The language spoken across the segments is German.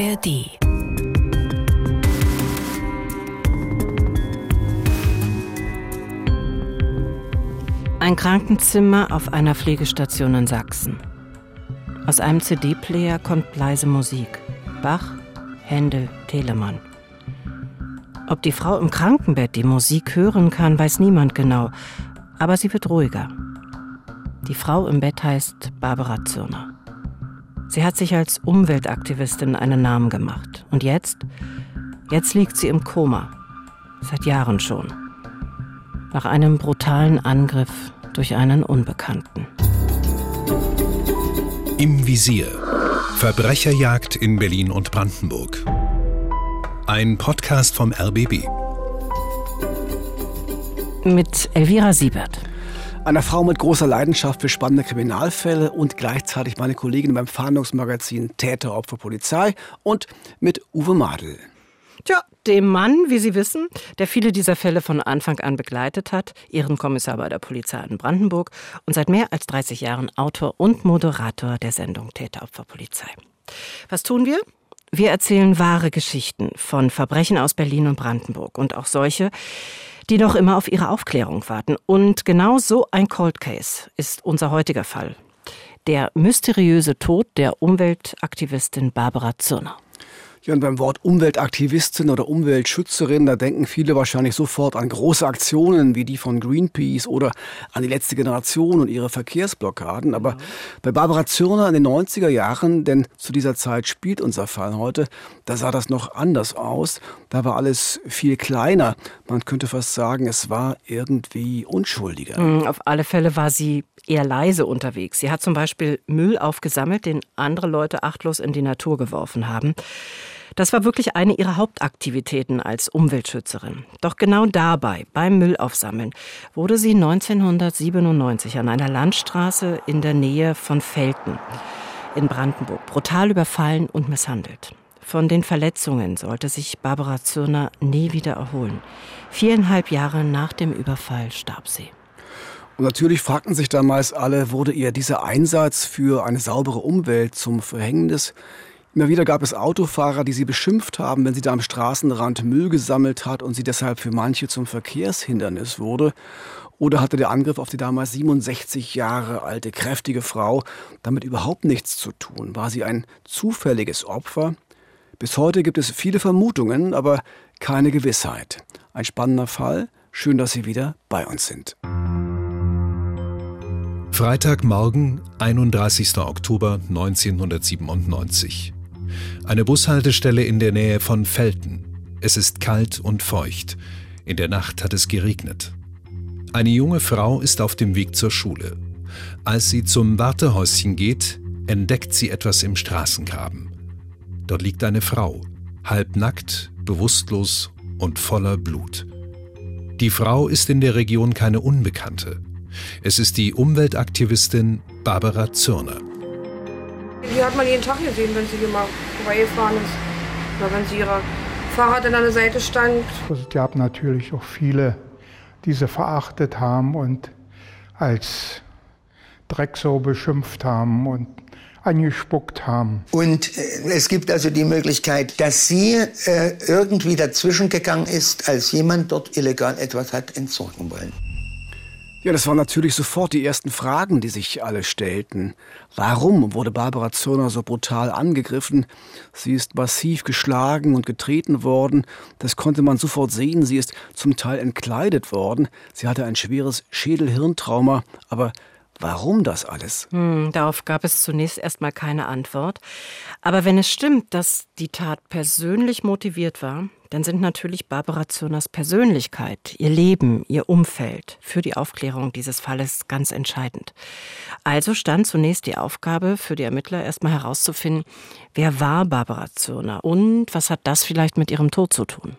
ARD. Ein Krankenzimmer auf einer Pflegestation in Sachsen. Aus einem CD-Player kommt leise Musik. Bach, Händel, Telemann. Ob die Frau im Krankenbett die Musik hören kann, weiß niemand genau. Aber sie wird ruhiger. Die Frau im Bett heißt Barbara Zürner. Sie hat sich als Umweltaktivistin einen Namen gemacht. Und jetzt? Jetzt liegt sie im Koma. Seit Jahren schon. Nach einem brutalen Angriff durch einen Unbekannten. Im Visier. Verbrecherjagd in Berlin und Brandenburg. Ein Podcast vom RBB. Mit Elvira Siebert. Einer Frau mit großer Leidenschaft für spannende Kriminalfälle und gleichzeitig meine Kollegin beim Fahndungsmagazin Täter, Opfer, Polizei und mit Uwe Madel. Tja, dem Mann, wie Sie wissen, der viele dieser Fälle von Anfang an begleitet hat, Ehrenkommissar bei der Polizei in Brandenburg und seit mehr als 30 Jahren Autor und Moderator der Sendung Täteropferpolizei. Was tun wir? Wir erzählen wahre Geschichten von Verbrechen aus Berlin und Brandenburg und auch solche, die noch immer auf ihre Aufklärung warten. Und genau so ein Cold Case ist unser heutiger Fall. Der mysteriöse Tod der Umweltaktivistin Barbara Zürner. Ja, und beim Wort Umweltaktivistin oder Umweltschützerin, da denken viele wahrscheinlich sofort an große Aktionen wie die von Greenpeace oder an die letzte Generation und ihre Verkehrsblockaden. Aber bei Barbara Zürner in den 90er Jahren, denn zu dieser Zeit spielt unser Fall heute, da sah das noch anders aus. Da war alles viel kleiner. Man könnte fast sagen, es war irgendwie unschuldiger. Mhm, auf alle Fälle war sie eher leise unterwegs. Sie hat zum Beispiel Müll aufgesammelt, den andere Leute achtlos in die Natur geworfen haben. Das war wirklich eine ihrer Hauptaktivitäten als Umweltschützerin. Doch genau dabei, beim Müllaufsammeln, wurde sie 1997 an einer Landstraße in der Nähe von Felten in Brandenburg brutal überfallen und misshandelt. Von den Verletzungen sollte sich Barbara Zürner nie wieder erholen. Viereinhalb Jahre nach dem Überfall starb sie. Und natürlich fragten sich damals alle, wurde ihr dieser Einsatz für eine saubere Umwelt zum Verhängnis? Immer wieder gab es Autofahrer, die sie beschimpft haben, wenn sie da am Straßenrand Müll gesammelt hat und sie deshalb für manche zum Verkehrshindernis wurde. Oder hatte der Angriff auf die damals 67 Jahre alte, kräftige Frau damit überhaupt nichts zu tun? War sie ein zufälliges Opfer? Bis heute gibt es viele Vermutungen, aber keine Gewissheit. Ein spannender Fall. Schön, dass Sie wieder bei uns sind. Freitagmorgen, 31. Oktober 1997. Eine Bushaltestelle in der Nähe von Felten. Es ist kalt und feucht. In der Nacht hat es geregnet. Eine junge Frau ist auf dem Weg zur Schule. Als sie zum Wartehäuschen geht, entdeckt sie etwas im Straßengraben. Dort liegt eine Frau, halbnackt, bewusstlos und voller Blut. Die Frau ist in der Region keine Unbekannte. Es ist die Umweltaktivistin Barbara Zürner. Die hat man jeden Tag gesehen, wenn sie hier mal vorbeigefahren ist. Oder wenn sie ihrer Fahrrad an der Seite stand. Also es gab natürlich auch viele, die sie verachtet haben und als Drecksau beschimpft haben und angespuckt haben. Und äh, es gibt also die Möglichkeit, dass sie äh, irgendwie dazwischen gegangen ist, als jemand dort illegal etwas hat entsorgen wollen. Ja, das waren natürlich sofort die ersten Fragen, die sich alle stellten. Warum wurde Barbara Zürner so brutal angegriffen? Sie ist massiv geschlagen und getreten worden. Das konnte man sofort sehen. Sie ist zum Teil entkleidet worden. Sie hatte ein schweres Schädelhirntrauma. Aber Warum das alles? Hm, darauf gab es zunächst erstmal keine Antwort. Aber wenn es stimmt, dass die Tat persönlich motiviert war, dann sind natürlich Barbara Zürners Persönlichkeit, ihr Leben, ihr Umfeld für die Aufklärung dieses Falles ganz entscheidend. Also stand zunächst die Aufgabe für die Ermittler erstmal herauszufinden, wer war Barbara Zürner und was hat das vielleicht mit ihrem Tod zu tun?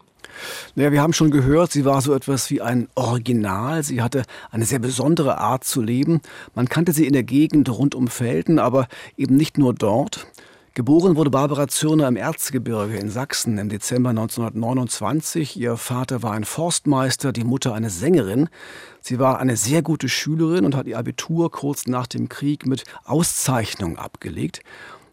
Naja, wir haben schon gehört, sie war so etwas wie ein Original. Sie hatte eine sehr besondere Art zu leben. Man kannte sie in der Gegend rund um Felden, aber eben nicht nur dort. Geboren wurde Barbara Zürner im Erzgebirge in Sachsen im Dezember 1929. Ihr Vater war ein Forstmeister, die Mutter eine Sängerin. Sie war eine sehr gute Schülerin und hat ihr Abitur kurz nach dem Krieg mit Auszeichnung abgelegt.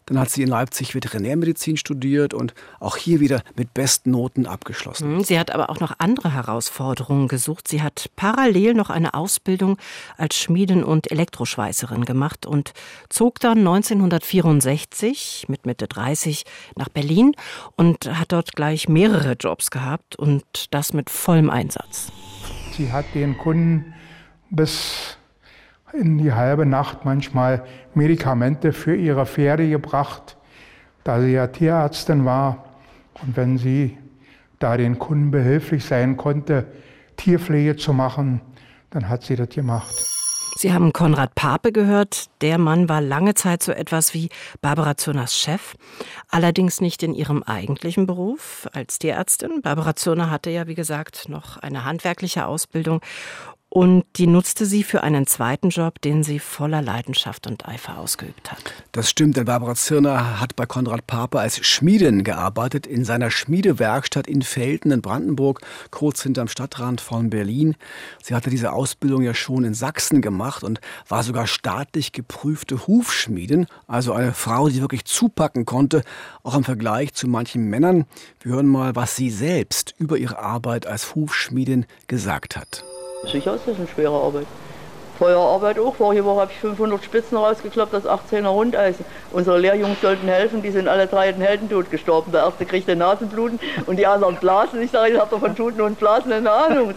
Dann hat sie in Leipzig Veterinärmedizin studiert und auch hier wieder mit besten Noten abgeschlossen. Hm, sie hat aber auch noch andere Herausforderungen gesucht. Sie hat parallel noch eine Ausbildung als Schmiedin und Elektroschweißerin gemacht und zog dann 1964 mit Mitte 30 nach Berlin und hat dort gleich mehrere Jobs gehabt und das mit vollem Einsatz. Sie hat den Kunden bis in die halbe Nacht manchmal Medikamente für ihre Pferde gebracht, da sie ja Tierärztin war. Und wenn sie da den Kunden behilflich sein konnte, Tierpflege zu machen, dann hat sie das gemacht. Sie haben Konrad Pape gehört. Der Mann war lange Zeit so etwas wie Barbara Zürners Chef, allerdings nicht in ihrem eigentlichen Beruf als Tierärztin. Barbara Zürner hatte ja, wie gesagt, noch eine handwerkliche Ausbildung und die nutzte sie für einen zweiten Job, den sie voller Leidenschaft und Eifer ausgeübt hat. Das stimmt, denn Barbara Zirner hat bei Konrad Pape als Schmiedin gearbeitet in seiner Schmiedewerkstatt in Felden in Brandenburg, kurz hinterm Stadtrand von Berlin. Sie hatte diese Ausbildung ja schon in Sachsen gemacht und war sogar staatlich geprüfte Hufschmiedin, also eine Frau, die wirklich zupacken konnte, auch im Vergleich zu manchen Männern. Wir hören mal, was sie selbst über ihre Arbeit als Hufschmiedin gesagt hat. Sicher ist das eine schwere Arbeit. Feuerarbeit auch. Vorige Woche habe ich 500 Spitzen rausgekloppt, das 18er Rundeisen. Unsere Lehrjungs sollten helfen, die sind alle drei in Heldentod gestorben. Der erste kriegte Nasenbluten und die anderen blasen. Ich sage, ich habe von Tuten und Blasen eine Ahnung.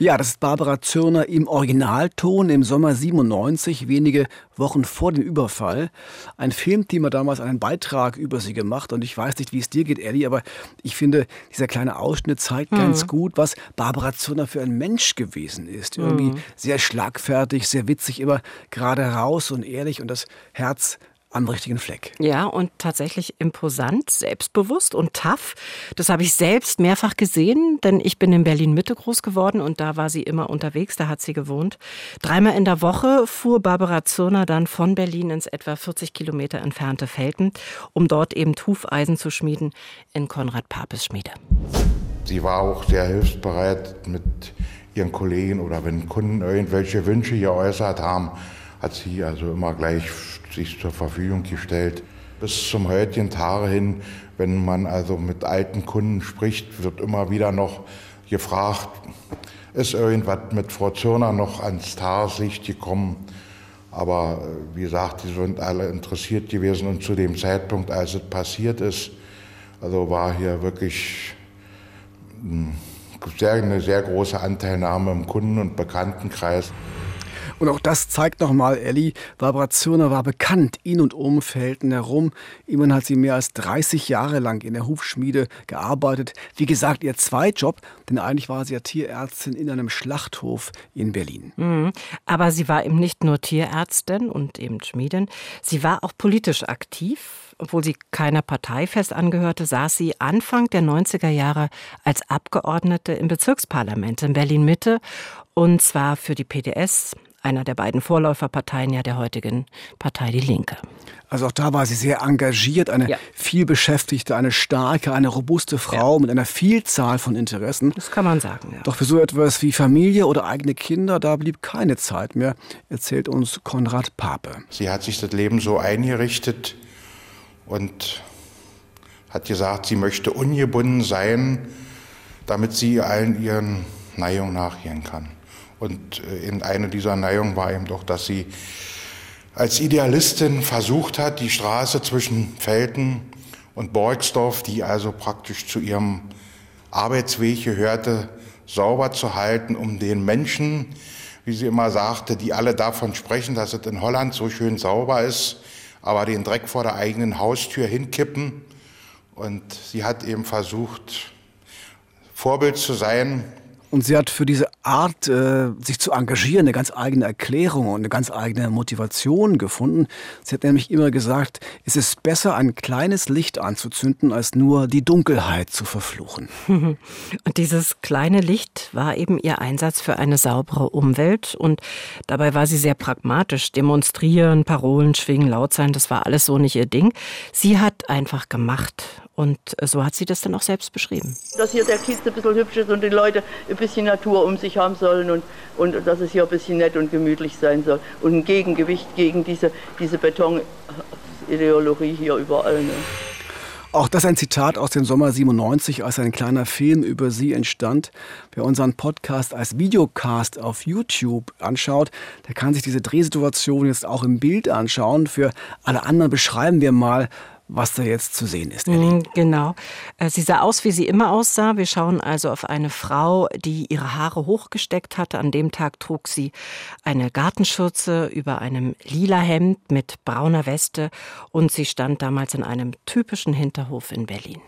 Ja, das ist Barbara Zürner im Originalton im Sommer 97, wenige Wochen vor dem Überfall. Ein Filmteam hat damals einen Beitrag über sie gemacht und ich weiß nicht, wie es dir geht, Ellie, aber ich finde, dieser kleine Ausschnitt zeigt mhm. ganz gut, was Barbara Zürner für ein Mensch gewesen ist. Irgendwie mhm. sehr schlagfertig, sehr witzig, immer gerade raus und ehrlich und das Herz am richtigen Fleck. Ja, und tatsächlich imposant, selbstbewusst und tough. Das habe ich selbst mehrfach gesehen, denn ich bin in Berlin Mitte groß geworden und da war sie immer unterwegs, da hat sie gewohnt. Dreimal in der Woche fuhr Barbara Zürner dann von Berlin ins etwa 40 Kilometer entfernte Felten, um dort eben Hufeisen zu schmieden in Konrad Papes Schmiede. Sie war auch sehr hilfsbereit mit ihren Kollegen oder wenn Kunden irgendwelche Wünsche geäußert haben, hat sie also immer gleich sich zur Verfügung gestellt. Bis zum heutigen Tage hin, wenn man also mit alten Kunden spricht, wird immer wieder noch gefragt, ist irgendwas mit Frau Zürner noch ans Tageslicht gekommen? Aber äh, wie gesagt, die sind alle interessiert gewesen und zu dem Zeitpunkt, als es passiert ist, also war hier wirklich hm, sehr, eine sehr große Anteilnahme im Kunden- und Bekanntenkreis. Und auch das zeigt nochmal, Elli, Barbara Zürner war bekannt in und um Felden herum. Immerhin hat sie mehr als 30 Jahre lang in der Hufschmiede gearbeitet. Wie gesagt, ihr Zweitjob, denn eigentlich war sie ja Tierärztin in einem Schlachthof in Berlin. Mhm. Aber sie war eben nicht nur Tierärztin und eben Schmiedin, sie war auch politisch aktiv. Obwohl sie keiner Partei fest angehörte, saß sie Anfang der 90er Jahre als Abgeordnete im Bezirksparlament in Berlin-Mitte und zwar für die PDS, einer der beiden Vorläuferparteien ja der heutigen Partei Die Linke. Also auch da war sie sehr engagiert, eine ja. vielbeschäftigte, eine starke, eine robuste Frau ja. mit einer Vielzahl von Interessen. Das kann man sagen, ja. Doch für so etwas wie Familie oder eigene Kinder, da blieb keine Zeit mehr, erzählt uns Konrad Pape. Sie hat sich das Leben so eingerichtet und hat gesagt, sie möchte ungebunden sein, damit sie allen ihren Neigungen nachgehen kann. Und äh, in einer dieser Neigungen war eben doch, dass sie als Idealistin versucht hat, die Straße zwischen Felten und Borgsdorf, die also praktisch zu ihrem Arbeitsweg gehörte, sauber zu halten, um den Menschen, wie sie immer sagte, die alle davon sprechen, dass es in Holland so schön sauber ist, aber den Dreck vor der eigenen Haustür hinkippen. Und sie hat eben versucht, Vorbild zu sein und sie hat für diese Art, äh, sich zu engagieren, eine ganz eigene Erklärung und eine ganz eigene Motivation gefunden. Sie hat nämlich immer gesagt, es ist besser, ein kleines Licht anzuzünden, als nur die Dunkelheit zu verfluchen. Und dieses kleine Licht war eben ihr Einsatz für eine saubere Umwelt. Und dabei war sie sehr pragmatisch. Demonstrieren, Parolen schwingen, laut sein, das war alles so nicht ihr Ding. Sie hat einfach gemacht Und so hat sie das dann auch selbst beschrieben. Dass hier der Kiez ein bisschen hübsch ist und die Leute ein bisschen Natur um sich haben sollen und, und dass es hier ein bisschen nett und gemütlich sein soll. Und ein Gegengewicht gegen diese, diese Betonideologie hier überall. Ne? Auch das ein Zitat aus dem Sommer 97, als ein kleiner Film über sie entstand. Wer unseren Podcast als Videocast auf YouTube anschaut, der kann sich diese Drehsituation jetzt auch im Bild anschauen. Für alle anderen beschreiben wir mal, was da jetzt zu sehen ist. Ellie. Mhm, genau. Äh, sie sah aus, wie sie immer aussah. Wir schauen also auf eine Frau, die ihre Haare hochgesteckt hatte. An dem Tag trug sie eine Gartenschürze über einem lila Hemd mit brauner Weste und sie stand damals in einem typischen Hinterhof in Berlin.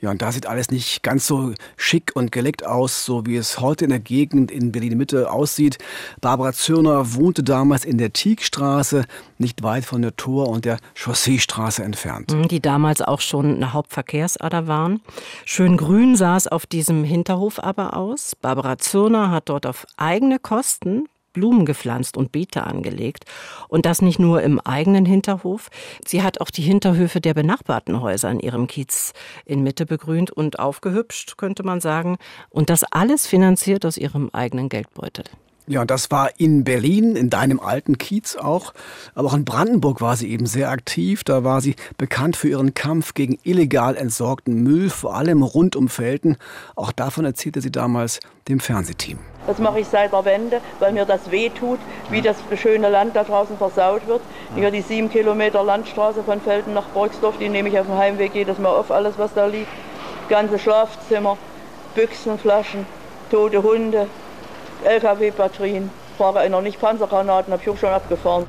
Ja, und da sieht alles nicht ganz so schick und geleckt aus, so wie es heute in der Gegend in Berlin-Mitte aussieht. Barbara Zürner wohnte damals in der Tiegstraße, nicht weit von der Tor- und der Chausseestraße entfernt. Mhm, die damals auch schon eine Hauptverkehrsader waren. Schön grün sah es auf diesem Hinterhof aber aus. Barbara Zürner hat dort auf eigene Kosten Blumen gepflanzt und Beete angelegt. Und das nicht nur im eigenen Hinterhof. Sie hat auch die Hinterhöfe der benachbarten Häuser in ihrem Kiez in Mitte begrünt und aufgehübscht, könnte man sagen. Und das alles finanziert aus ihrem eigenen Geldbeutel. Ja, und das war in Berlin, in deinem alten Kiez auch. Aber auch in Brandenburg war sie eben sehr aktiv. Da war sie bekannt für ihren Kampf gegen illegal entsorgten Müll, vor allem rund um Felten. Auch davon erzählte sie damals dem Fernsehteam. Das mache ich seit der Wende, weil mir das weh tut, wie das schöne Land da draußen versaut wird. Hier die sieben Kilometer Landstraße von Felden nach Borgsdorf, die nehme ich auf dem Heimweg jedes Mal auf, alles was da liegt. Ganze Schlafzimmer, Büchsenflaschen, tote Hunde, LKW-Batterien. Fahre einer nicht Panzergranaten, habe ich auch schon abgefahren.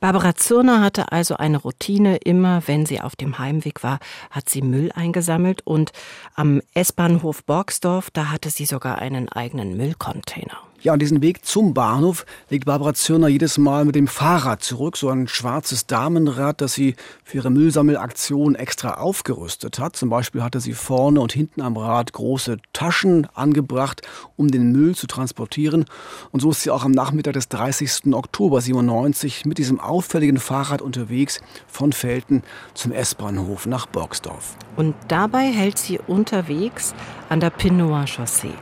Barbara Zürner hatte also eine Routine. Immer wenn sie auf dem Heimweg war, hat sie Müll eingesammelt und am S-Bahnhof Borgsdorf, da hatte sie sogar einen eigenen Müllcontainer. Ja, und diesen Weg zum Bahnhof legt Barbara Zürner jedes Mal mit dem Fahrrad zurück, so ein schwarzes Damenrad, das sie für ihre Müllsammelaktion extra aufgerüstet hat. Zum Beispiel hatte sie vorne und hinten am Rad große Taschen angebracht, um den Müll zu transportieren. Und so ist sie auch am Nachmittag des 30. Oktober 97 mit diesem auffälligen Fahrrad unterwegs von Felten zum S-Bahnhof nach Borgsdorf. Und dabei hält sie unterwegs an der Pinoir Chaussee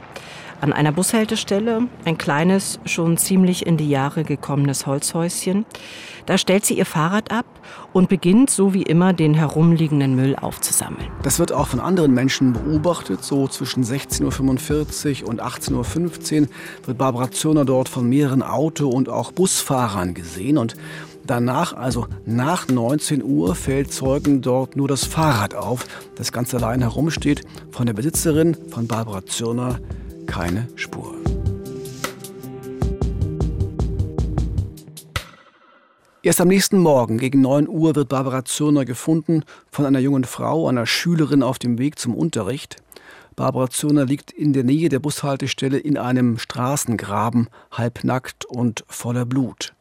an einer Bushaltestelle, ein kleines, schon ziemlich in die Jahre gekommenes Holzhäuschen. Da stellt sie ihr Fahrrad ab und beginnt, so wie immer, den herumliegenden Müll aufzusammeln. Das wird auch von anderen Menschen beobachtet. So zwischen 16.45 Uhr und 18.15 Uhr wird Barbara Zürner dort von mehreren Auto- und auch Busfahrern gesehen. Und danach, also nach 19 Uhr, fällt Zeugen dort nur das Fahrrad auf, das ganz allein herumsteht. Von der Besitzerin, von Barbara Zürner, keine Spur. Erst am nächsten Morgen gegen 9 Uhr wird Barbara Zürner gefunden von einer jungen Frau, einer Schülerin auf dem Weg zum Unterricht. Barbara Zürner liegt in der Nähe der Bushaltestelle in einem Straßengraben, halbnackt und voller Blut.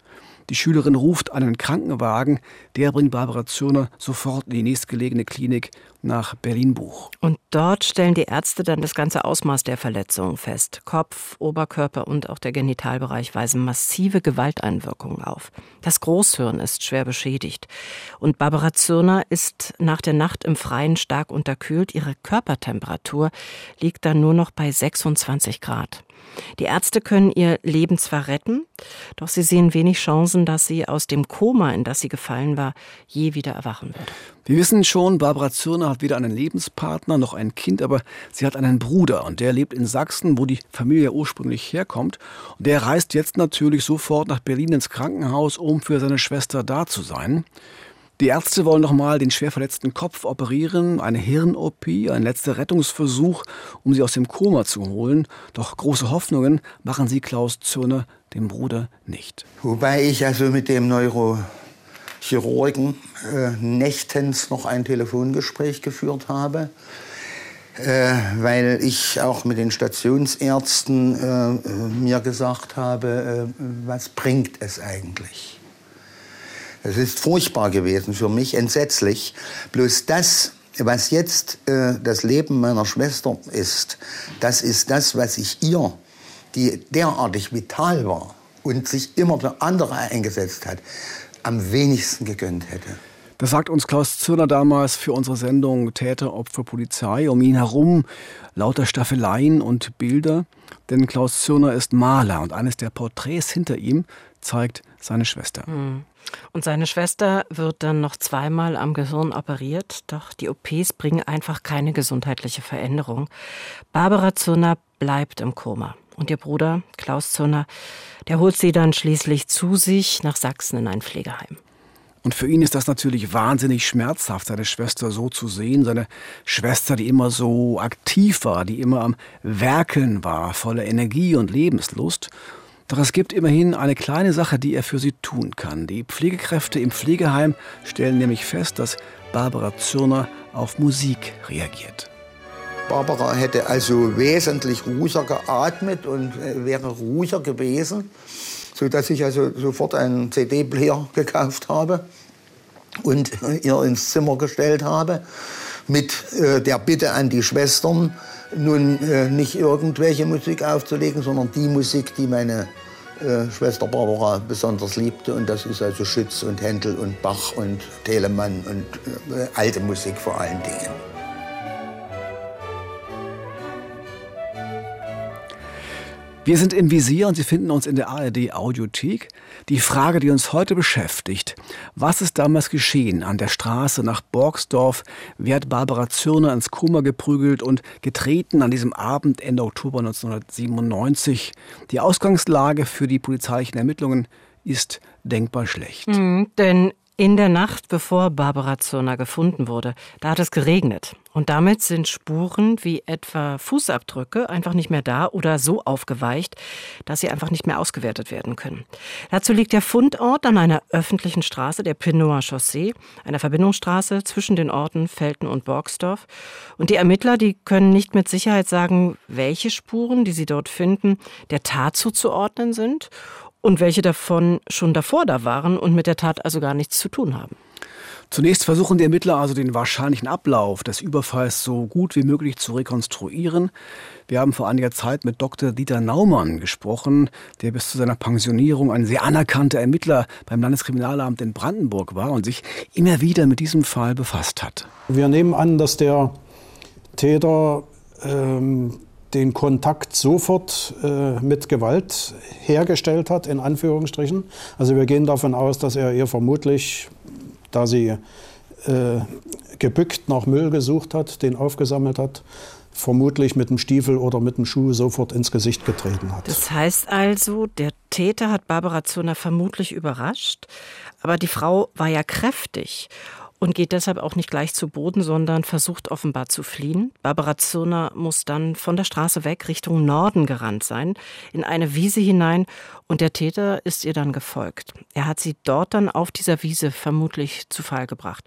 Die Schülerin ruft einen Krankenwagen, der bringt Barbara Zürner sofort in die nächstgelegene Klinik nach Berlin-Buch. Und dort stellen die Ärzte dann das ganze Ausmaß der Verletzungen fest. Kopf, Oberkörper und auch der Genitalbereich weisen massive Gewalteinwirkungen auf. Das Großhirn ist schwer beschädigt. Und Barbara Zürner ist nach der Nacht im Freien stark unterkühlt. Ihre Körpertemperatur liegt dann nur noch bei 26 Grad. Die Ärzte können ihr Leben zwar retten, doch sie sehen wenig Chancen, dass sie aus dem Koma, in das sie gefallen war, je wieder erwachen wird. Wir wissen schon, Barbara Zürner hat weder einen Lebenspartner noch ein Kind, aber sie hat einen Bruder und der lebt in Sachsen, wo die Familie ursprünglich herkommt. Und der reist jetzt natürlich sofort nach Berlin ins Krankenhaus, um für seine Schwester da zu sein. Die Ärzte wollen nochmal den schwer verletzten Kopf operieren, eine Hirn-OP, ein letzter Rettungsversuch, um sie aus dem Koma zu holen. Doch große Hoffnungen machen sie Klaus Zürner, dem Bruder, nicht. Wobei ich also mit dem Neurochirurgen äh, nächtens noch ein Telefongespräch geführt habe. Äh, weil ich auch mit den Stationsärzten äh, äh mir gesagt habe, äh, was bringt es eigentlich? Es ist furchtbar gewesen für mich, entsetzlich. Bloß das, was jetzt äh, das Leben meiner Schwester ist, das ist das, was ich ihr, die derartig vital war und sich immer für andere eingesetzt hat, am wenigsten gegönnt hätte. Das sagt uns Klaus Zürner damals für unsere Sendung Täter, Opfer, Polizei. Um ihn herum lauter Staffeleien und Bilder. Denn Klaus Zürner ist Maler und eines der Porträts hinter ihm zeigt seine Schwester. Hm. Und seine Schwester wird dann noch zweimal am Gehirn operiert, doch die OPs bringen einfach keine gesundheitliche Veränderung. Barbara Zürner bleibt im Koma. Und ihr Bruder, Klaus Zürner, der holt sie dann schließlich zu sich nach Sachsen in ein Pflegeheim. Und für ihn ist das natürlich wahnsinnig schmerzhaft, seine Schwester so zu sehen. Seine Schwester, die immer so aktiv war, die immer am Werkeln war, voller Energie und Lebenslust. Doch es gibt immerhin eine kleine Sache, die er für sie tun kann. Die Pflegekräfte im Pflegeheim stellen nämlich fest, dass Barbara Zürner auf Musik reagiert. Barbara hätte also wesentlich ruhiger geatmet und äh, wäre ruhiger gewesen sodass ich also sofort einen CD-Player gekauft habe und ihr ins Zimmer gestellt habe, mit äh, der Bitte an die Schwestern, nun äh, nicht irgendwelche Musik aufzulegen, sondern die Musik, die meine äh, Schwester Barbara besonders liebte. Und das ist also Schütz und Händel und Bach und Telemann und äh, alte Musik vor allen Dingen. Wir sind im Visier und Sie finden uns in der ARD Audiothek. Die Frage, die uns heute beschäftigt, was ist damals geschehen an der Straße nach Borgsdorf? Wer hat Barbara Zürner ins Koma geprügelt und getreten an diesem Abend Ende Oktober 1997? Die Ausgangslage für die polizeilichen Ermittlungen ist denkbar schlecht. Mhm, denn in der Nacht, bevor Barbara Zürner gefunden wurde, da hat es geregnet. Und damit sind Spuren wie etwa Fußabdrücke einfach nicht mehr da oder so aufgeweicht, dass sie einfach nicht mehr ausgewertet werden können. Dazu liegt der Fundort an einer öffentlichen Straße, der Pinoer Chaussee, einer Verbindungsstraße zwischen den Orten Felten und Borgsdorf. Und die Ermittler, die können nicht mit Sicherheit sagen, welche Spuren, die sie dort finden, der Tat zuzuordnen sind und welche davon schon davor da waren und mit der Tat also gar nichts zu tun haben. Zunächst versuchen die Ermittler also den wahrscheinlichen Ablauf des Überfalls so gut wie möglich zu rekonstruieren. Wir haben vor einiger Zeit mit Dr. Dieter Naumann gesprochen, der bis zu seiner Pensionierung ein sehr anerkannter Ermittler beim Landeskriminalamt in Brandenburg war und sich immer wieder mit diesem Fall befasst hat. Wir nehmen an, dass der Täter ähm, den Kontakt sofort äh, mit Gewalt hergestellt hat, in Anführungsstrichen. Also wir gehen davon aus, dass er ihr vermutlich, da sie äh, gebückt nach Müll gesucht hat, den aufgesammelt hat, vermutlich mit dem Stiefel oder mit dem Schuh sofort ins Gesicht getreten hat. Das heißt also, der Täter hat Barbara Zurner vermutlich überrascht, aber die Frau war ja kräftig und geht deshalb auch nicht gleich zu Boden, sondern versucht offenbar zu fliehen. Barbara Zürner muss dann von der Straße weg Richtung Norden gerannt sein, in eine Wiese hinein und der Täter ist ihr dann gefolgt. Er hat sie dort dann auf dieser Wiese vermutlich zu Fall gebracht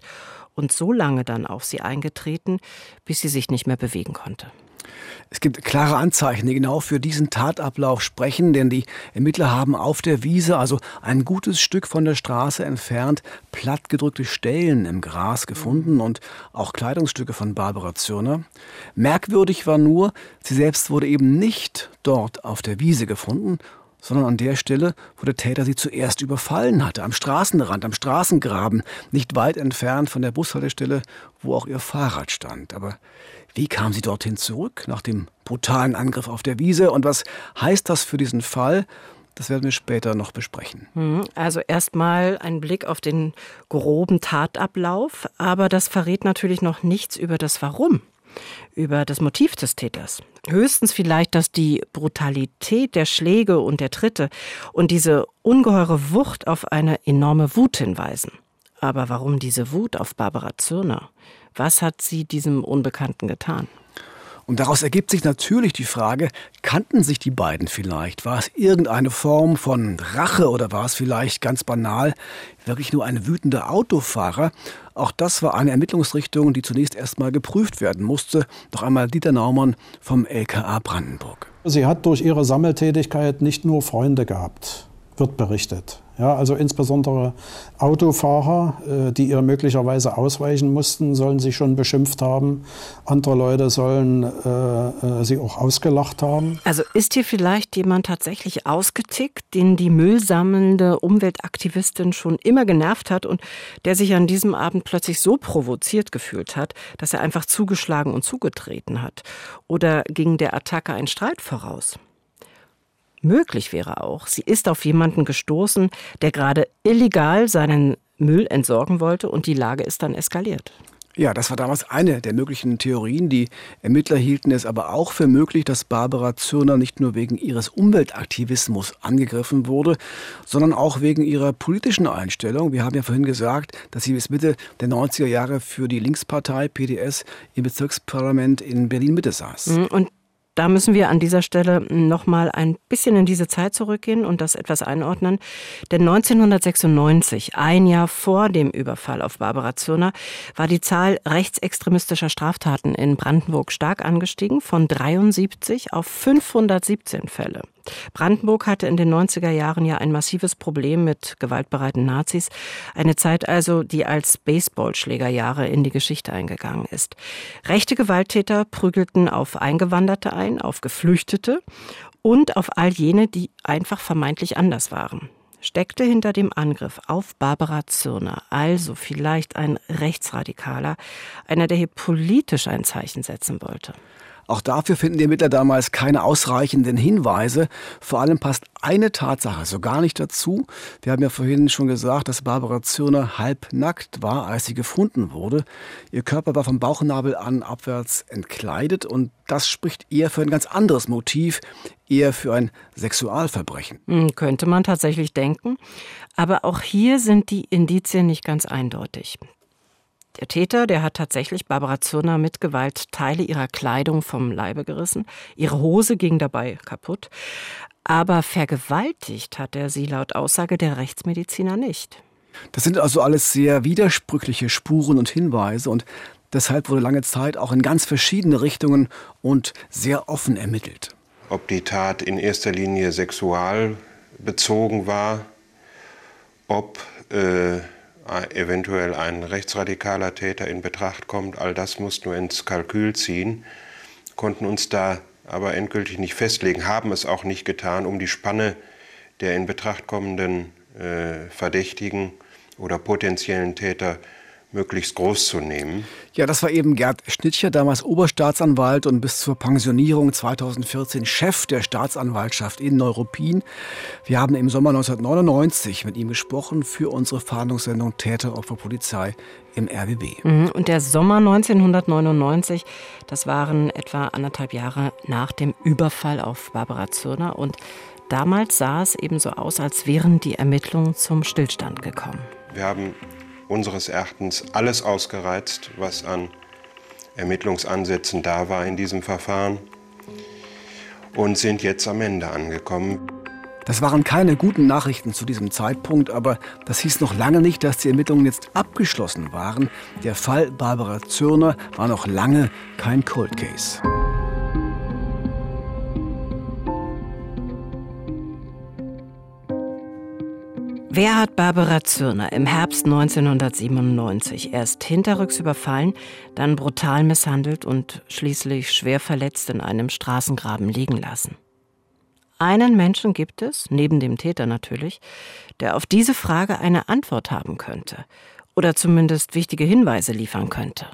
und so lange dann auf sie eingetreten, bis sie sich nicht mehr bewegen konnte. Es gibt klare Anzeichen, die genau für diesen Tatablauf sprechen, denn die Ermittler haben auf der Wiese, also ein gutes Stück von der Straße entfernt, plattgedrückte Stellen im Gras gefunden und auch Kleidungsstücke von Barbara Zürner. Merkwürdig war nur, sie selbst wurde eben nicht dort auf der Wiese gefunden, sondern an der Stelle, wo der Täter sie zuerst überfallen hatte, am Straßenrand, am Straßengraben, nicht weit entfernt von der Bushaltestelle, wo auch ihr Fahrrad stand. Aber wie kam sie dorthin zurück nach dem brutalen Angriff auf der Wiese und was heißt das für diesen Fall? Das werden wir später noch besprechen. Hm, also erstmal ein Blick auf den groben Tatablauf, aber das verrät natürlich noch nichts über das Warum über das Motiv des Täters. Höchstens vielleicht, dass die Brutalität der Schläge und der Tritte und diese ungeheure Wucht auf eine enorme Wut hinweisen. Aber warum diese Wut auf Barbara Zürner? Was hat sie diesem Unbekannten getan? Und daraus ergibt sich natürlich die Frage, kannten sich die beiden vielleicht? War es irgendeine Form von Rache oder war es vielleicht ganz banal wirklich nur ein wütender Autofahrer? Auch das war eine Ermittlungsrichtung, die zunächst erstmal geprüft werden musste. Doch einmal Dieter Naumann vom LKA Brandenburg. Sie hat durch ihre Sammeltätigkeit nicht nur Freunde gehabt, wird berichtet. Ja, also insbesondere Autofahrer, äh, die ihr möglicherweise ausweichen mussten, sollen sich schon beschimpft haben. Andere Leute sollen äh, äh, sie auch ausgelacht haben. Also ist hier vielleicht jemand tatsächlich ausgetickt, den die müllsammelnde Umweltaktivistin schon immer genervt hat und der sich an diesem Abend plötzlich so provoziert gefühlt hat, dass er einfach zugeschlagen und zugetreten hat? Oder ging der Attacke ein Streit voraus? Möglich wäre auch, sie ist auf jemanden gestoßen, der gerade illegal seinen Müll entsorgen wollte und die Lage ist dann eskaliert. Ja, das war damals eine der möglichen Theorien. Die Ermittler hielten es aber auch für möglich, dass Barbara Zürner nicht nur wegen ihres Umweltaktivismus angegriffen wurde, sondern auch wegen ihrer politischen Einstellung. Wir haben ja vorhin gesagt, dass sie bis Mitte der 90er Jahre für die Linkspartei PDS im Bezirksparlament in Berlin-Mitte saß. Mhm, und da müssen wir an dieser Stelle noch mal ein bisschen in diese Zeit zurückgehen und das etwas einordnen. Denn 1996, ein Jahr vor dem Überfall auf Barbara Zürner, war die Zahl rechtsextremistischer Straftaten in Brandenburg stark angestiegen, von 73 auf 517 Fälle. Brandenburg hatte in den 90er Jahren ja ein massives Problem mit gewaltbereiten Nazis. Eine Zeit also, die als Baseballschlägerjahre in die Geschichte eingegangen ist. Rechte Gewalttäter prügelten auf Eingewanderte ein, auf Geflüchtete und auf all jene, die einfach vermeintlich anders waren steckte hinter dem Angriff auf Barbara Zürner also vielleicht ein Rechtsradikaler, einer, der hier politisch ein Zeichen setzen wollte. Auch dafür finden die Ermittler damals keine ausreichenden Hinweise. Vor allem passt eine Tatsache so gar nicht dazu. Wir haben ja vorhin schon gesagt, dass Barbara Zürner halbnackt war, als sie gefunden wurde. Ihr Körper war vom Bauchnabel an abwärts entkleidet und das spricht eher für ein ganz anderes Motiv, eher für ein Sexualverbrechen. Hm, könnte man tatsächlich denken. Aber auch hier sind die Indizien nicht ganz eindeutig. Der Täter, der hat tatsächlich Barbara Zürner mit Gewalt Teile ihrer Kleidung vom Leibe gerissen. Ihre Hose ging dabei kaputt. Aber vergewaltigt hat er sie laut Aussage der Rechtsmediziner nicht. Das sind also alles sehr widersprüchliche Spuren und Hinweise und deshalb wurde lange Zeit auch in ganz verschiedene Richtungen und sehr offen ermittelt. Ob die Tat in erster Linie sexualbezogen war, ob äh, eventuell ein rechtsradikaler Täter in Betracht kommt, all das mussten wir ins Kalkül ziehen, konnten uns da aber endgültig nicht festlegen, haben es auch nicht getan, um die Spanne der in Betracht kommenden äh, Verdächtigen oder potenziellen Täter möglichst groß zu nehmen. Ja, das war eben Gerd Schnittcher, damals Oberstaatsanwalt und bis zur Pensionierung 2014 Chef der Staatsanwaltschaft in Neuruppin. Wir haben im Sommer 1999 mit ihm gesprochen für unsere Fahndungssendung Täter, Polizei im RBB. Mhm, und der Sommer 1999, das waren etwa anderthalb Jahre nach dem Überfall auf Barbara Zürner und damals sah es eben so aus, als wären die Ermittlungen zum Stillstand gekommen. Wir haben unseres Erachtens alles ausgereizt, was an Ermittlungsansätzen da war in diesem Verfahren und sind jetzt am Ende angekommen. Das waren keine guten Nachrichten zu diesem Zeitpunkt, aber das hieß noch lange nicht, dass die Ermittlungen jetzt abgeschlossen waren. Der Fall Barbara Zürner war noch lange kein Cold Case. Wer hat Barbara Zürner im Herbst 1997 erst hinterrücks überfallen, dann brutal misshandelt und schließlich schwer verletzt in einem Straßengraben liegen lassen? Einen Menschen gibt es, neben dem Täter natürlich, der auf diese Frage eine Antwort haben könnte oder zumindest wichtige Hinweise liefern könnte,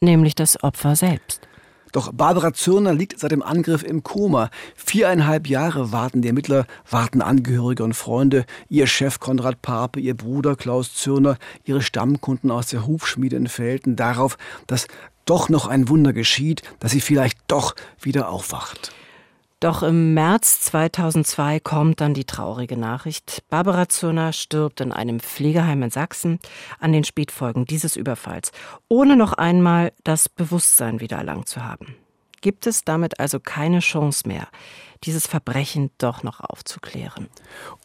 nämlich das Opfer selbst. Doch Barbara Zürner liegt seit dem Angriff im Koma. Viereinhalb Jahre warten die Ermittler, warten Angehörige und Freunde, ihr Chef Konrad Pape, ihr Bruder Klaus Zürner, ihre Stammkunden aus der Hufschmiede in Felten darauf, dass doch noch ein Wunder geschieht, dass sie vielleicht doch wieder aufwacht. Doch im März 2002 kommt dann die traurige Nachricht. Barbara Zürner stirbt in einem Pflegeheim in Sachsen an den Spätfolgen dieses Überfalls, ohne noch einmal das Bewusstsein wieder erlangt zu haben. Gibt es damit also keine Chance mehr, dieses Verbrechen doch noch aufzuklären?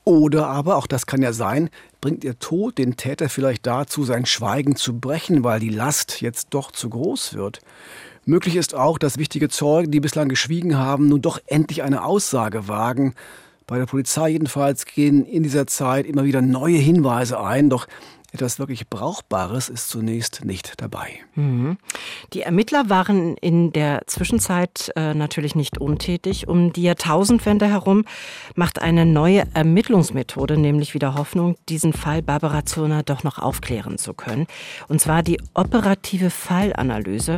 Oder aber, auch das kann ja sein, bringt ihr Tod den Täter vielleicht dazu, sein Schweigen zu brechen, weil die Last jetzt doch zu groß wird. Möglich ist auch, dass wichtige Zeugen, die bislang geschwiegen haben, nun doch endlich eine Aussage wagen. Bei der Polizei jedenfalls gehen in dieser Zeit immer wieder neue Hinweise ein, doch etwas wirklich Brauchbares ist zunächst nicht dabei. Mhm. Die Ermittler waren in der Zwischenzeit äh, natürlich nicht untätig. Um die Jahrtausendwende herum macht eine neue Ermittlungsmethode nämlich wieder Hoffnung, diesen Fall Barbara Zurner doch noch aufklären zu können. Und zwar die operative Fallanalyse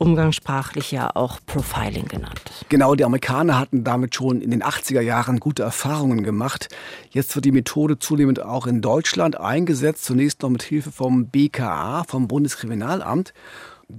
umgangssprachlich ja auch Profiling genannt. Genau, die Amerikaner hatten damit schon in den 80er Jahren gute Erfahrungen gemacht. Jetzt wird die Methode zunehmend auch in Deutschland eingesetzt, zunächst noch mit Hilfe vom BKA, vom Bundeskriminalamt.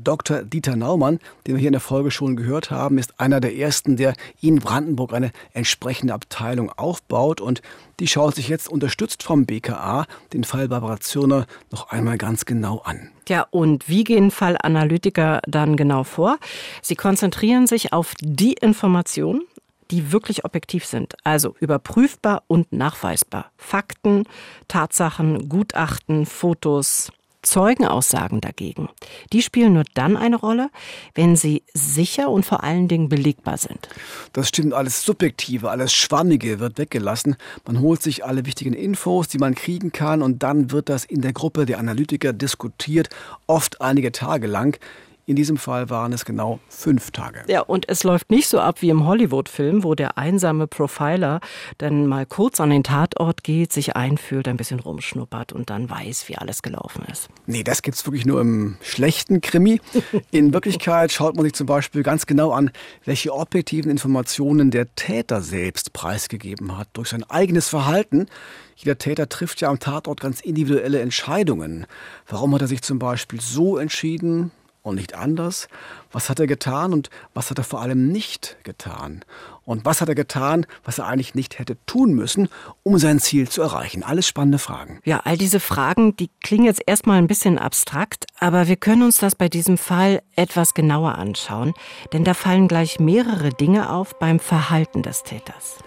Dr. Dieter Naumann, den wir hier in der Folge schon gehört haben, ist einer der ersten, der in Brandenburg eine entsprechende Abteilung aufbaut und die schaut sich jetzt unterstützt vom BKA den Fall Barbara Zürner noch einmal ganz genau an. Ja, und wie gehen Fallanalytiker dann genau vor? Sie konzentrieren sich auf die Informationen, die wirklich objektiv sind, also überprüfbar und nachweisbar. Fakten, Tatsachen, Gutachten, Fotos, Zeugenaussagen dagegen, die spielen nur dann eine Rolle, wenn sie sicher und vor allen Dingen belegbar sind. Das stimmt, alles Subjektive, alles Schwammige wird weggelassen. Man holt sich alle wichtigen Infos, die man kriegen kann und dann wird das in der Gruppe der Analytiker diskutiert, oft einige Tage lang. In diesem Fall waren es genau fünf Tage. Ja, und es läuft nicht so ab wie im Hollywood-Film, wo der einsame Profiler dann mal kurz an den Tatort geht, sich einfühlt, ein bisschen rumschnuppert und dann weiß, wie alles gelaufen ist. Nee, das gibt's wirklich nur im schlechten Krimi. In Wirklichkeit schaut man sich zum Beispiel ganz genau an, welche objektiven Informationen der Täter selbst preisgegeben hat durch sein eigenes Verhalten. Jeder Täter trifft ja am Tatort ganz individuelle Entscheidungen. Warum hat er sich zum Beispiel so entschieden? Und nicht anders? Was hat er getan und was hat er vor allem nicht getan? Und was hat er getan, was er eigentlich nicht hätte tun müssen, um sein Ziel zu erreichen? Alles spannende Fragen. Ja, all diese Fragen, die klingen jetzt erstmal ein bisschen abstrakt, aber wir können uns das bei diesem Fall etwas genauer anschauen, denn da fallen gleich mehrere Dinge auf beim Verhalten des Täters.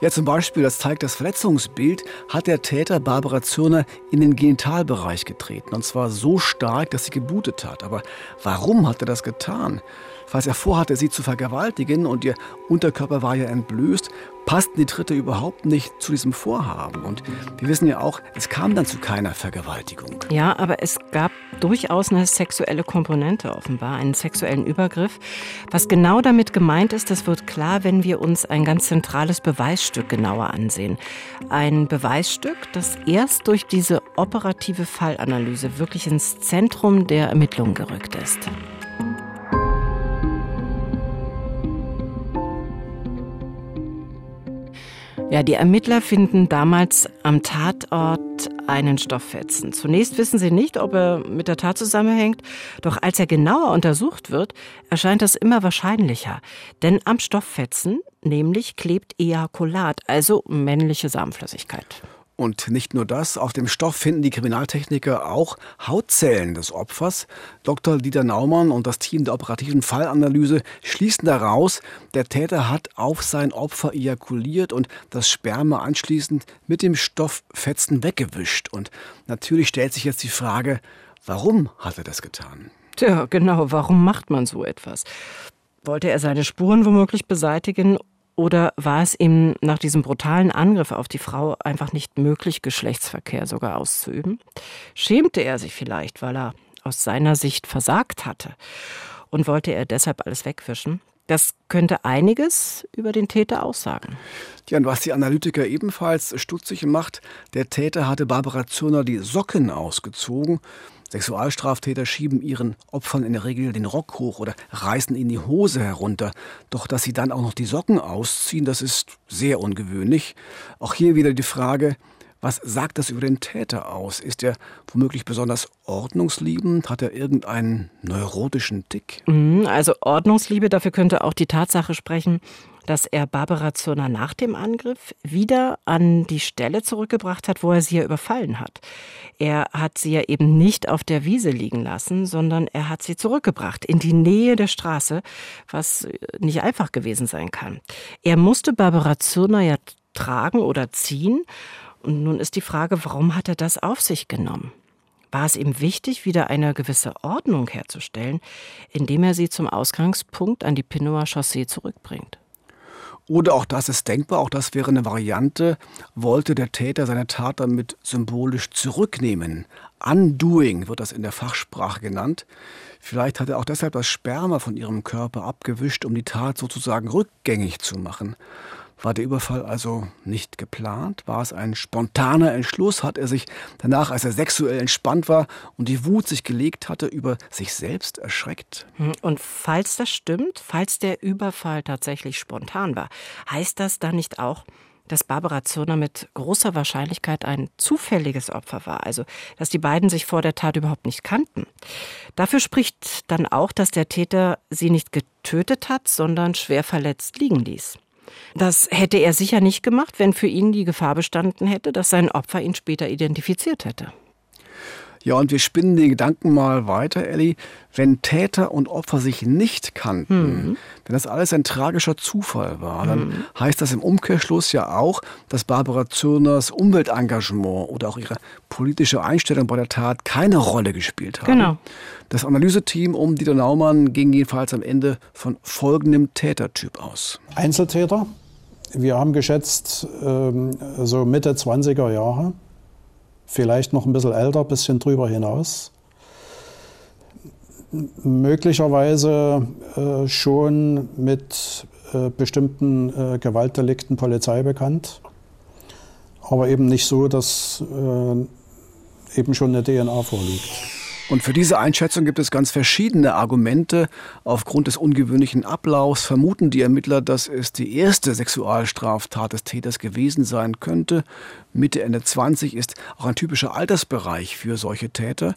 Ja, zum Beispiel, das zeigt das Verletzungsbild, hat der Täter Barbara Zürner in den Genitalbereich getreten. Und zwar so stark, dass sie geblutet hat. Aber warum hat er das getan? Falls er vorhatte, sie zu vergewaltigen und ihr Unterkörper war ja entblößt, passten die Tritte überhaupt nicht zu diesem Vorhaben. Und wir wissen ja auch, es kam dann zu keiner Vergewaltigung. Ja, aber es gab durchaus eine sexuelle Komponente offenbar, einen sexuellen Übergriff. Was genau damit gemeint ist, das wird klar, wenn wir uns ein ganz zentrales Beweisstück genauer ansehen. Ein Beweisstück, das erst durch diese operative Fallanalyse wirklich ins Zentrum der Ermittlungen gerückt ist. Ja, die Ermittler finden damals am Tatort einen Stofffetzen. Zunächst wissen sie nicht, ob er mit der Tat zusammenhängt, doch als er genauer untersucht wird, erscheint das immer wahrscheinlicher. Denn am Stofffetzen nämlich klebt Ejakulat, also männliche Samenflüssigkeit. Und nicht nur das, auf dem Stoff finden die Kriminaltechniker auch Hautzellen des Opfers. Dr. Dieter Naumann und das Team der operativen Fallanalyse schließen daraus, der Täter hat auf sein Opfer ejakuliert und das Sperma anschließend mit dem Stofffetzen weggewischt. Und natürlich stellt sich jetzt die Frage, warum hat er das getan? Tja, genau, warum macht man so etwas? Wollte er seine Spuren womöglich beseitigen oder war es ihm nach diesem brutalen Angriff auf die Frau einfach nicht möglich, Geschlechtsverkehr sogar auszuüben? Schämte er sich vielleicht, weil er aus seiner Sicht versagt hatte? Und wollte er deshalb alles wegwischen? Das könnte einiges über den Täter aussagen. Ja, und was die Analytiker ebenfalls stutzig macht, der Täter hatte Barbara Zürner die Socken ausgezogen Sexualstraftäter schieben ihren Opfern in der Regel den Rock hoch oder reißen ihnen die Hose herunter. Doch dass sie dann auch noch die Socken ausziehen, das ist sehr ungewöhnlich. Auch hier wieder die Frage, was sagt das über den Täter aus? Ist er womöglich besonders ordnungsliebend? Hat er irgendeinen neurotischen Tick? Mhm, also Ordnungsliebe, dafür könnte auch die Tatsache sprechen, dass er Barbara Zürner nach dem Angriff wieder an die Stelle zurückgebracht hat, wo er sie ja überfallen hat. Er hat sie ja eben nicht auf der Wiese liegen lassen, sondern er hat sie zurückgebracht in die Nähe der Straße, was nicht einfach gewesen sein kann. Er musste Barbara Zürner ja tragen oder ziehen. Und nun ist die Frage, warum hat er das auf sich genommen? War es ihm wichtig, wieder eine gewisse Ordnung herzustellen, indem er sie zum Ausgangspunkt an die Pinoa Chaussee zurückbringt? Oder auch das ist denkbar, auch das wäre eine Variante, wollte der Täter seine Tat damit symbolisch zurücknehmen. Undoing wird das in der Fachsprache genannt. Vielleicht hat er auch deshalb das Sperma von ihrem Körper abgewischt, um die Tat sozusagen rückgängig zu machen. War der Überfall also nicht geplant? War es ein spontaner Entschluss? Hat er sich danach, als er sexuell entspannt war und die Wut sich gelegt hatte, über sich selbst erschreckt? Hm, und falls das stimmt, falls der Überfall tatsächlich spontan war, heißt das dann nicht auch, dass Barbara Zürner mit großer Wahrscheinlichkeit ein zufälliges Opfer war, also dass die beiden sich vor der Tat überhaupt nicht kannten. Dafür spricht dann auch, dass der Täter sie nicht getötet hat, sondern schwer verletzt liegen ließ. Das hätte er sicher nicht gemacht, wenn für ihn die Gefahr bestanden hätte, dass sein Opfer ihn später identifiziert hätte. Ja, und wir spinnen den Gedanken mal weiter, Elli. Wenn Täter und Opfer sich nicht kannten, mhm. wenn das alles ein tragischer Zufall war, dann mhm. heißt das im Umkehrschluss ja auch, dass Barbara Zürners Umweltengagement oder auch ihre politische Einstellung bei der Tat keine Rolle gespielt haben. Genau. Das Analyseteam um Dieter Naumann ging jedenfalls am Ende von folgendem Tätertyp aus. Einzeltäter. Wir haben geschätzt ähm, so Mitte 20er Jahre vielleicht noch ein bisschen älter, ein bisschen drüber hinaus. Möglicherweise äh, schon mit äh, bestimmten äh, Gewaltdelikten Polizei bekannt, aber eben nicht so, dass äh, eben schon eine DNA vorliegt. Und für diese Einschätzung gibt es ganz verschiedene Argumente. Aufgrund des ungewöhnlichen Ablaufs vermuten die Ermittler, dass es die erste Sexualstraftat des Täters gewesen sein könnte. Mitte, Ende 20 ist auch ein typischer Altersbereich für solche Täter.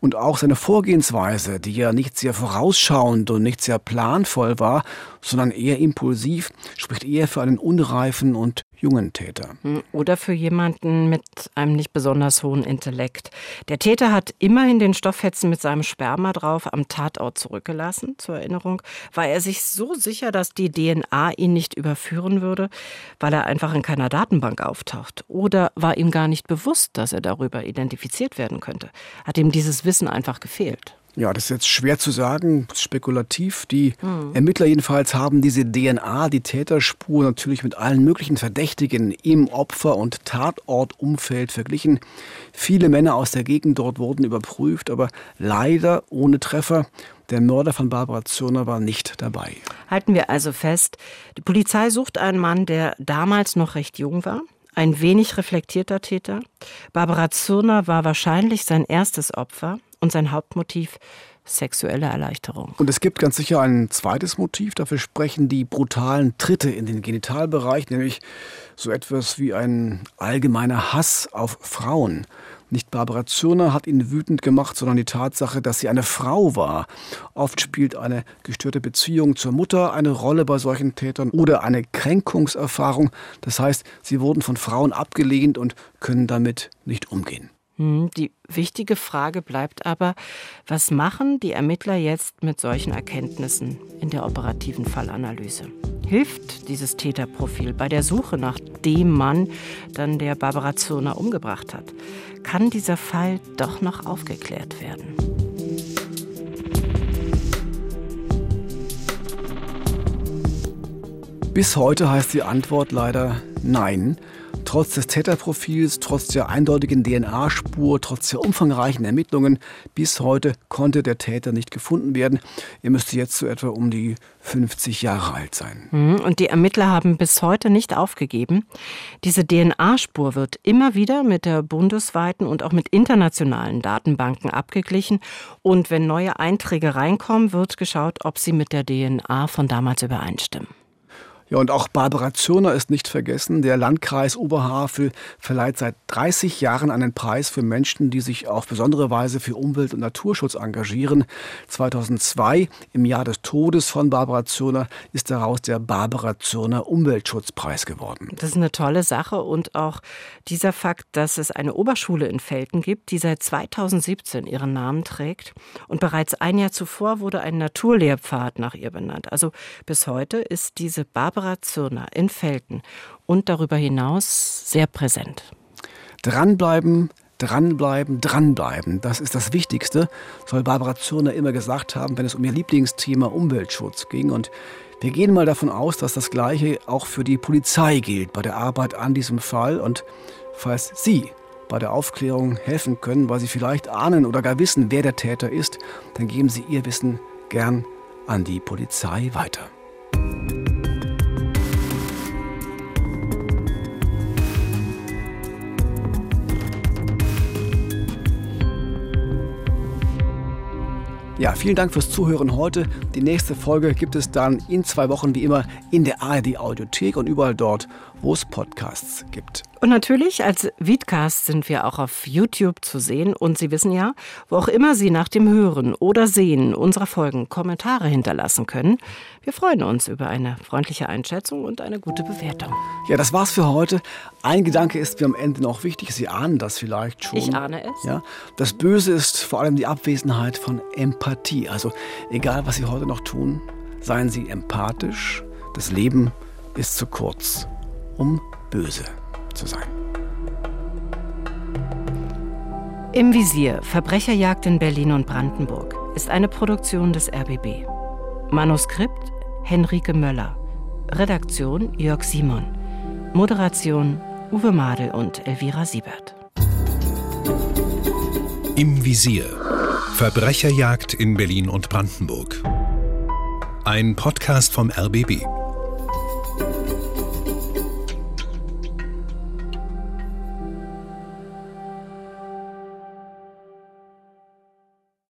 Und auch seine Vorgehensweise, die ja nicht sehr vorausschauend und nicht sehr planvoll war, sondern eher impulsiv, spricht eher für einen unreifen und jungen Täter. Hm, oder für jemanden mit einem nicht besonders hohen Intellekt. Der Täter hat immerhin den Stofffetzen mit seinem Sperma drauf am Tatort zurückgelassen. Zur Erinnerung war er sich so sicher, dass die DNA ihn nicht überführen würde, weil er einfach in keiner Datenbank auftaucht. Oder war ihm gar nicht bewusst, dass er darüber identifiziert werden könnte. Hat ihm dieses einfach gefehlt. Ja, das ist jetzt schwer zu sagen, spekulativ. Die mhm. Ermittler jedenfalls haben diese DNA, die Täterspur, natürlich mit allen möglichen Verdächtigen im Opfer- und Tatortumfeld verglichen. Viele Männer aus der Gegend dort wurden überprüft, aber leider ohne Treffer. Der Mörder von Barbara Zürner war nicht dabei. Halten wir also fest, die Polizei sucht einen Mann, der damals noch recht jung war, ein wenig reflektierter Täter. Barbara Zürner war wahrscheinlich sein erstes Opfer und sein Hauptmotiv sexuelle Erleichterung. Und es gibt ganz sicher ein zweites Motiv, dafür sprechen die brutalen Tritte in den Genitalbereich, nämlich so etwas wie ein allgemeiner Hass auf Frauen. Nicht Barbara Zürner hat ihn wütend gemacht, sondern die Tatsache, dass sie eine Frau war. Oft spielt eine gestörte Beziehung zur Mutter eine Rolle bei solchen Tätern oder eine Kränkungserfahrung. Das heißt, sie wurden von Frauen abgelehnt und können damit nicht umgehen. Hm, die wichtige Frage bleibt aber, was machen die Ermittler jetzt mit solchen Erkenntnissen in der operativen Fallanalyse? Hilft dieses Täterprofil bei der Suche nach dem Mann, dann der Barbara Zurner umgebracht hat? Kann dieser Fall doch noch aufgeklärt werden? Bis heute heißt die Antwort leider nein. Trotz des Täterprofils, trotz der eindeutigen DNA-Spur, trotz der umfangreichen Ermittlungen, bis heute konnte der Täter nicht gefunden werden. Er müsste jetzt so etwa um die 50 Jahre alt sein. Mhm, und die Ermittler haben bis heute nicht aufgegeben. Diese DNA-Spur wird immer wieder mit der bundesweiten und auch mit internationalen Datenbanken abgeglichen. Und wenn neue Einträge reinkommen, wird geschaut, ob sie mit der DNA von damals übereinstimmen. Ja, und auch Barbara Zürner ist nicht vergessen. Der Landkreis Oberhavel verleiht seit 30 Jahren einen Preis für Menschen, die sich auf besondere Weise für Umwelt- und Naturschutz engagieren. 2002, im Jahr des Todes von Barbara Zürner, ist daraus der Barbara Zürner Umweltschutzpreis geworden. Das ist eine tolle Sache und auch dieser Fakt, dass es eine Oberschule in Felten gibt, die seit 2017 ihren Namen trägt. Und bereits ein Jahr zuvor wurde ein Naturlehrpfad nach ihr benannt. Also bis heute ist diese Barbara Barbara Zürner in Felten und darüber hinaus sehr präsent. Dranbleiben, Dranbleiben, dranbleiben, das ist das Wichtigste, soll Barbara Zürner immer gesagt haben, wenn es um ihr Lieblingsthema Umweltschutz ging. Und wir gehen mal davon aus, dass das Gleiche auch für die Polizei gilt bei der Arbeit an diesem Fall. Und falls Sie bei der Aufklärung helfen können, weil Sie vielleicht ahnen oder gar wissen, wer der Täter ist, dann geben Sie Ihr Wissen gern an die Polizei weiter. Ja, vielen Dank fürs Zuhören heute. Die nächste Folge gibt es dann in zwei Wochen wie immer in der ARD Audiothek und überall dort, wo es Podcasts gibt. Und natürlich als Vidcast sind wir auch auf YouTube zu sehen. Und Sie wissen ja, wo auch immer Sie nach dem Hören oder Sehen unserer Folgen Kommentare hinterlassen können. Wir freuen uns über eine freundliche Einschätzung und eine gute Bewertung. Ja, das war's für heute. Ein Gedanke ist mir am Ende noch wichtig. Sie ahnen das vielleicht schon. Ich ahne es. Ja, das Böse ist vor allem die Abwesenheit von Empathie. Also egal, was Sie heute noch tun, seien Sie empathisch. Das Leben ist zu kurz, um böse zu sein. Im Visier Verbrecherjagd in Berlin und Brandenburg ist eine Produktion des RBB. Manuskript Henrike Möller. Redaktion Jörg Simon. Moderation Uwe Madel und Elvira Siebert. Im Visier Verbrecherjagd in Berlin und Brandenburg. Ein Podcast vom RBB.